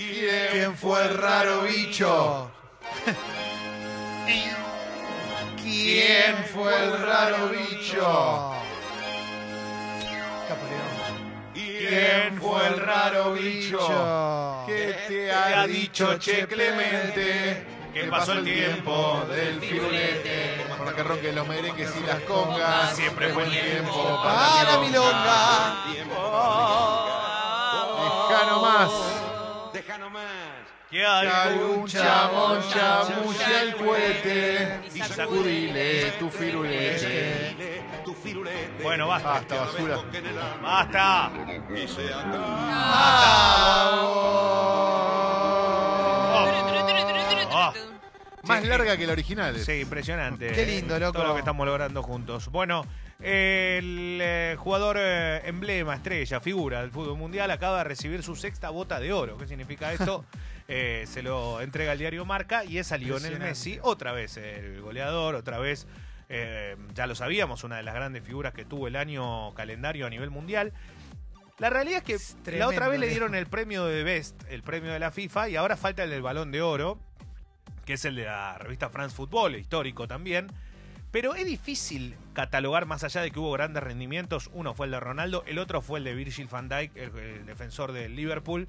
¿Quién fue el raro bicho? ¿Quién fue el raro bicho? ¿Quién fue el raro bicho? ¿Qué te ha dicho Che Clemente? Que pasó el tiempo del firulete. Para que ronquen los merengues y las congas. Siempre fue el tiempo Para milonga. Deja nomás. Que algún chamón chamulla el cohete y sacudile tu firulete. Bueno, basta. Basta, basura. Basta. Y se acaba. Más larga que la original. Sí, impresionante. Qué lindo, loco. Todo lo que estamos logrando juntos. Bueno, el eh, jugador eh, emblema, estrella, figura del fútbol mundial acaba de recibir su sexta bota de oro. ¿Qué significa esto? Eh, se lo entrega el diario Marca y es a Lionel. Messi, otra vez el goleador, otra vez, eh, ya lo sabíamos, una de las grandes figuras que tuvo el año calendario a nivel mundial. La realidad es que Es la otra vez le Leo. dieron el premio de Best, el premio de la FIFA, y ahora falta el del Balón de Oro, que es el de la revista France Football, histórico también. Pero es difícil catalogar más allá de que hubo grandes rendimientos. Uno fue el de Ronaldo, el otro fue el de Virgil van Dijk, el, el defensor del Liverpool.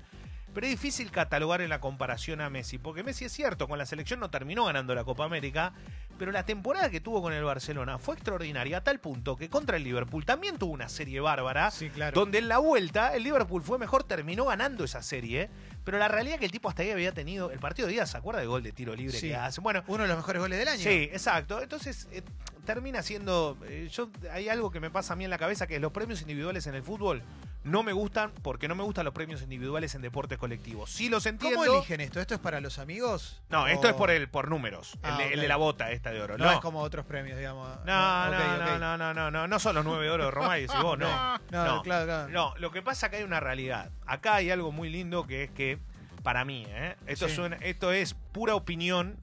Pero es difícil catalogar en la comparación a Messi, porque Messi es cierto, con la selección no terminó ganando la Copa América, pero la temporada que tuvo con el Barcelona fue extraordinaria a tal punto que contra el Liverpool también tuvo una serie bárbara, Sí, claro. donde en la vuelta el Liverpool fue mejor, terminó ganando esa serie, pero la realidad es que el tipo hasta ahí había tenido el partido de día, ¿se acuerda del gol de tiro libre Sí. que hace? Bueno, Uno de los mejores goles del año. Sí, exacto. Entonces eh, termina siendo. eh, yo hay algo que me pasa a mí en la cabeza que los premios individuales en el fútbol no me gustan porque no me gustan los premios individuales en deportes colectivos. Sí los entiendo. ¿Cómo eligen esto? ¿Esto es para los amigos? No, esto ¿O- es por el por números. Ah, el, de, el ok. de la bota esta de oro. No, No, es como otros premios, digamos. no, no, no, no, no, no, no, no son los nueve de oro de Romay, si vos no. No, No. claro, claro. No, lo que pasa es que hay una realidad. Acá hay algo muy lindo que es que, para mí, ¿eh? esto, Sí. suena- esto es pura opinión.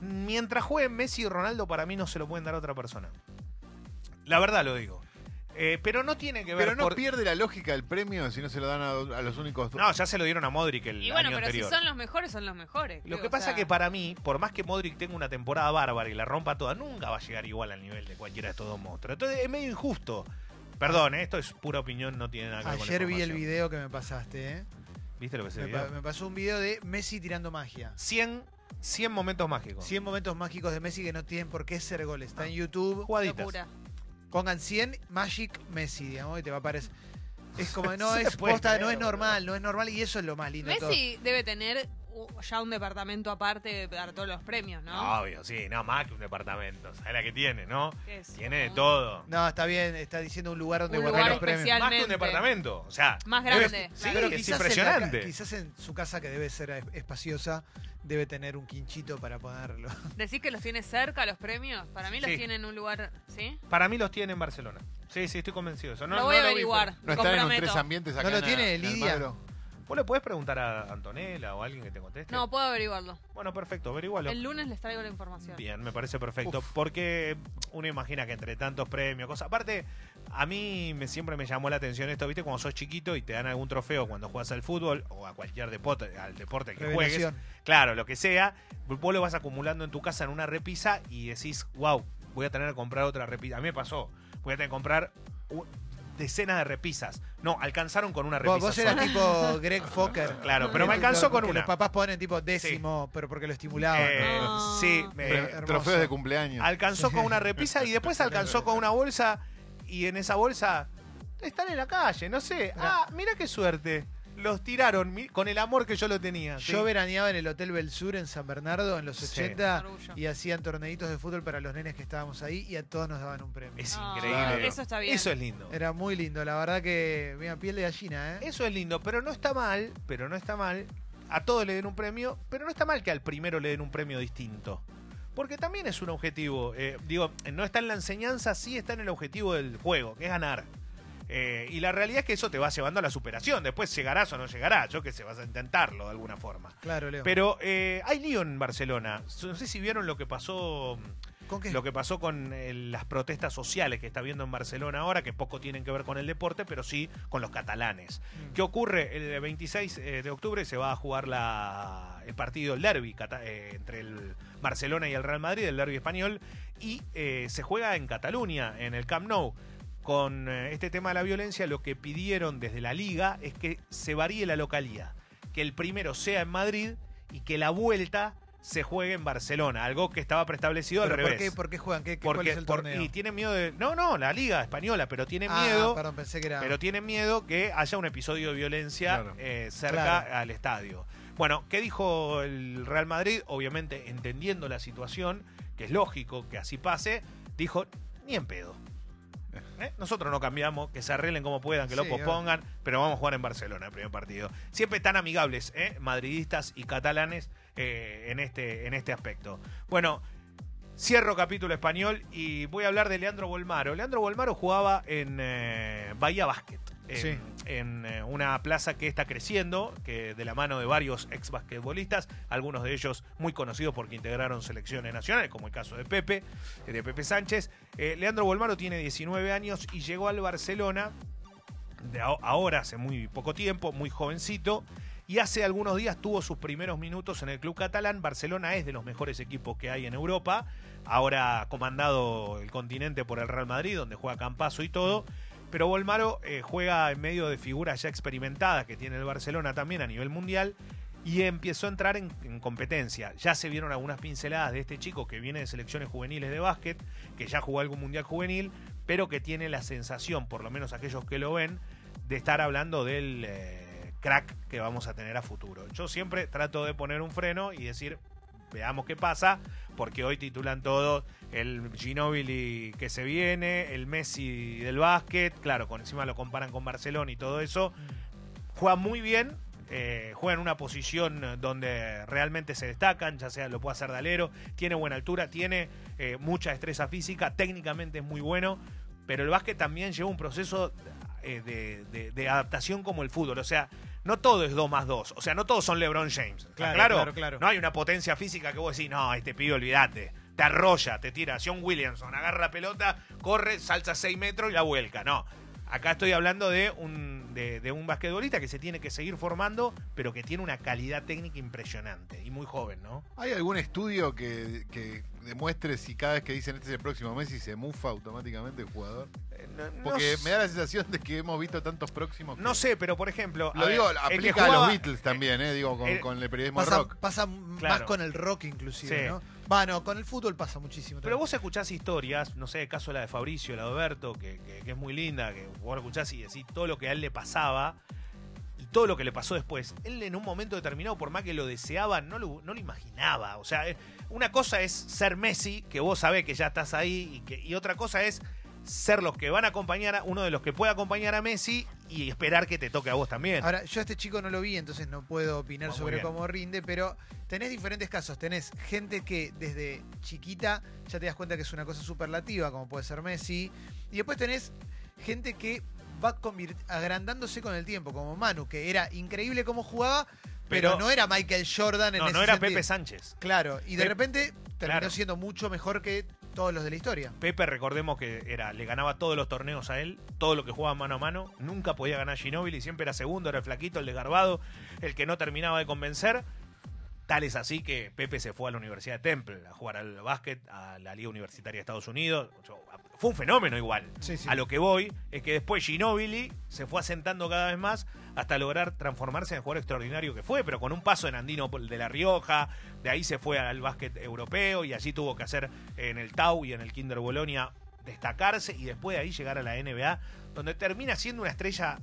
Mientras jueguen Messi y Ronaldo, para mí no se lo pueden dar a otra persona. La verdad lo digo. Eh, pero no tiene que ver Pero no por- pierde la lógica del premio si no se lo dan a, a los únicos. No, ya se lo dieron a Modric el Y bueno, año pero anterior. si son los mejores, son los mejores. Lo creo, que o pasa sea, es que para mí, por más que Modric tenga una temporada bárbara y la rompa toda, nunca va a llegar igual al nivel de cualquiera de estos dos monstruos. Entonces es medio injusto. Perdón, ¿eh? esto es pura opinión, no tiene nada que ver con la Ayer vi el información. video que me pasaste, ¿eh? ¿Viste lo que se Me, vio? me pasó un video de Messi tirando magia. 100, 100 momentos mágicos. 100 momentos mágicos de Messi que no tienen por qué ser goles. Está en YouTube. Jugaditas. locura. Pongan 100 Magic Messi, digamos, y te va a aparecer. Es como, no es posta, creer, no es normal, no es normal y eso es lo más lindo. de todo. Messi debe tener ya un departamento aparte para todos los premios, ¿no? Obvio, sí, no más que un departamento. ¿Sabes la que tiene, no? Tiene de todo. No, está bien, está diciendo un lugar donde Un guardar lugar los premios. Más que un departamento. O sea, Más debe- grande, sí, claro. Pero es quizás en, la impresionante. quizás en su casa, que debe ser espaciosa, debe tener un quinchito para ponerlo. ¿Decís que los tiene cerca los premios? Para mí los Sí. tiene en un lugar, ¿sí? Para mí los tiene en Barcelona. Sí, sí, estoy convencido de eso. No, lo voy no a vi, averiguar. No me están en tres ambientes acá ¿No lo en- tiene en Lidia? ¿Vos le podés preguntar a Antonella o a alguien que te conteste? No, puedo averiguarlo. Bueno, perfecto, averigualo. El lunes les traigo la información. Bien, me parece perfecto. Porque uno imagina que entre tantos premios, cosas. Aparte, a mí me, siempre me llamó la atención esto, ¿viste? Cuando sos chiquito y te dan algún trofeo cuando juegas al fútbol o a cualquier deporte, al deporte que juegues. Claro, lo que sea. Vos lo vas acumulando en tu casa en una repisa y decís, wow, voy a tener que comprar otra repisa. A mí me pasó. Voy a tener que comprar decenas de repisas. No, alcanzaron con una repisa. Vos, vos eras tipo Greg Fokker. Claro, pero me alcanzó con que una. Los papás ponen tipo décimo, pero porque lo estimulaban. Eh, Ah. sí, me- Hermoso. Trofeos de cumpleaños. alcanzó con una repisa y después alcanzó con una bolsa y en esa bolsa están en la calle, no sé. Ah, mira qué suerte. Los tiraron mi- con el amor que yo lo tenía. sí. Yo veraneaba en el Hotel Belsur en San Bernardo en los Sí. 80 Orgullo. y hacían torneitos de fútbol para los nenes que estábamos ahí y a todos nos daban un premio. Es Ah, increíble. eso está bien. Eso es lindo. Era muy lindo, la verdad que, mira, piel de gallina, ¿eh? Eso es lindo, pero no está mal, pero no está mal. A todos le den un premio, pero no está mal que al primero le den un premio distinto. Porque también es un objetivo. eh, digo, no está en la enseñanza, sí está en el objetivo del juego, que es ganar. Eh, y la realidad es que eso te va llevando a la superación. Después llegarás o no llegarás. Yo que sé, vas a intentarlo de alguna forma. Claro, Leo. Pero eh, hay lío en Barcelona. No sé si vieron lo que pasó ¿Con qué? lo que pasó con eh, las protestas sociales que está viendo en Barcelona ahora, que poco tienen que ver con el deporte, pero sí con los catalanes. Mm. ¿Qué ocurre? El 26 eh, de octubre se va a jugar la, el partido, el derby eh, entre el Barcelona y el Real Madrid, el derby español, y se juega en Cataluña, en el Camp Nou. Con eh, este tema de la violencia, lo que pidieron desde la liga es que se varíe la localidad, que el primero sea en Madrid y que la vuelta se juegue en Barcelona, algo que estaba preestablecido al ¿Pero por revés. qué, por qué juegan? ¿Qué, qué- cuál Porque es el por- torneo? y tiene miedo de no no la liga española pero tiene Ah, miedo perdón, pensé que era... pero tiene miedo que haya un episodio de violencia Claro. eh, cerca Claro. al estadio. Bueno, ¿qué dijo el Real Madrid? Obviamente, entendiendo la situación, que es lógico que así pase, dijo, ni en pedo. ¿Eh? Nosotros no cambiamos, que se arreglen como puedan, que lo pospongan, pero vamos a jugar en Barcelona el primer partido. Siempre tan amigables, ¿eh? madridistas y catalanes eh, en, este, en este aspecto. Bueno, Cierro capítulo español y voy a hablar de Leandro Bolmaro. Leandro Bolmaro jugaba en eh, Bahía Basket. En, Sí. en, eh, una plaza que está creciendo, que de la mano de varios ex basquetbolistas, algunos de ellos muy conocidos porque integraron selecciones nacionales, como el caso de Pepe, eh, de Pepe Sánchez. Eh, Leandro Bolmaro tiene 19 años y llegó al Barcelona de ahora, hace muy poco tiempo, muy jovencito. Y hace algunos días tuvo sus primeros minutos en el club catalán. Barcelona es de los mejores equipos que hay en Europa. Ahora comandado el continente por el Real Madrid, donde juega Campaso y todo. Pero Volmaro eh, juega en medio de figuras ya experimentadas que tiene el Barcelona también a nivel mundial. Y empezó a entrar en, en competencia. Ya se vieron algunas pinceladas de este chico que viene de selecciones juveniles de básquet, que ya jugó algún mundial juvenil, pero que tiene la sensación, por lo menos aquellos que lo ven, de estar hablando del eh, crack que vamos a tener a futuro. Yo siempre trato de poner un freno y decir, veamos qué pasa, porque hoy titulan todo el Ginóbili que se viene, el Messi del básquet, claro, con encima lo comparan con Barcelona y todo eso. Juega muy bien, eh, juega en una posición donde realmente se destacan, ya sea lo puede hacer de alero, tiene buena altura, tiene eh, mucha destreza física, técnicamente es muy bueno, pero el básquet también lleva un proceso eh, de, de- de adaptación como el fútbol, o sea, no todo es 2 más 2, o sea, no todos son LeBron James, ¿está Claro, claro? claro, claro. No hay una potencia física que vos decís, no, este pibe, olvídate, te arrolla, te tira, John Williamson, agarra la pelota, corre, salsa 6 metros y la vuelca, no. Acá estoy hablando de un, de, de un basquetbolista que se tiene que seguir formando, pero que tiene una calidad técnica impresionante y muy joven, ¿no? ¿Hay algún estudio que, que demuestre si cada vez que dicen este es el próximo Messi se mufa automáticamente el jugador? Eh, no- no Porque me da la sensación de que hemos visto tantos próximos. que- No sé, pero por ejemplo. Lo ver, digo, que aplica a los Beatles también, ¿eh? Digo, con, el- con el periodismo Pasa, rock. pasa más con el rock inclusive, Sí. ¿no? Va, no, con el fútbol pasa muchísimo. Pero vos escuchás historias, no sé, el caso de la de Fabricio, la de Oberto, que, que- que es muy linda, que vos la escuchás y decís todo lo que a él le pasaba y todo lo que le pasó después. Él en un momento determinado, por más que lo deseaba, no lo, no lo imaginaba. O sea, eh, una cosa es ser Messi, que vos sabés que ya estás ahí, y, que, y otra cosa es ser los que van a acompañar a uno de los que puede acompañar a Messi y esperar que te toque a vos también. Ahora, yo a este chico no lo vi, entonces no puedo opinar muy sobre bien. cómo rinde, pero tenés diferentes casos. Tenés gente que desde chiquita ya te das cuenta que es una cosa superlativa, como puede ser Messi. Y después tenés gente que va agrandándose con el tiempo, como Manu, que era increíble cómo jugaba, pero, Pero- no era Michael Jordan en no, ese no era sentido. Pepe Sánchez. Claro, y de repente terminó claro. siendo mucho mejor que todos los de la historia. Pepe, recordemos que era, le ganaba todos los torneos a él, todo lo que jugaba mano a mano, nunca podía ganar Ginóbili, siempre era segundo, era el flaquito, el desgarbado, el que no terminaba de convencer. Tal es así que Pepe se fue a la Universidad de Temple a jugar al básquet, a la Liga Universitaria de Estados Unidos. Fue un fenómeno igual. Sí, sí. A lo que voy es que después Ginóbili se fue asentando cada vez más hasta lograr transformarse en el jugador extraordinario que fue, pero con un paso en Andino de La Rioja, de ahí se fue al básquet europeo y allí tuvo que hacer en el Tau y en el Kinder Bolonia destacarse y después de ahí llegar a la NBA, donde termina siendo una estrella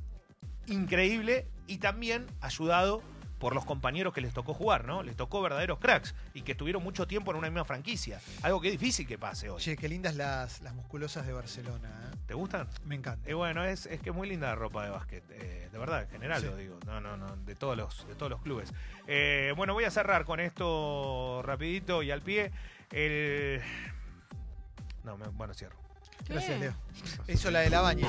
increíble y también ayudado por los compañeros que les tocó jugar, ¿no? Les tocó verdaderos cracks y que estuvieron mucho tiempo en una misma franquicia. Algo que es difícil que pase hoy. Che, qué lindas las, las musculosas de Barcelona. ¿eh? ¿Te gustan? Me encanta. Eh, bueno, es, es que es muy linda la ropa de básquet, eh, de verdad, en general Sí. lo digo, no, no, no, de todos los, de todos los clubes. Eh, bueno, voy a cerrar con esto rapidito y al pie. El... No, me- bueno, cierro. Gracias. Leo. Eso la de la baña.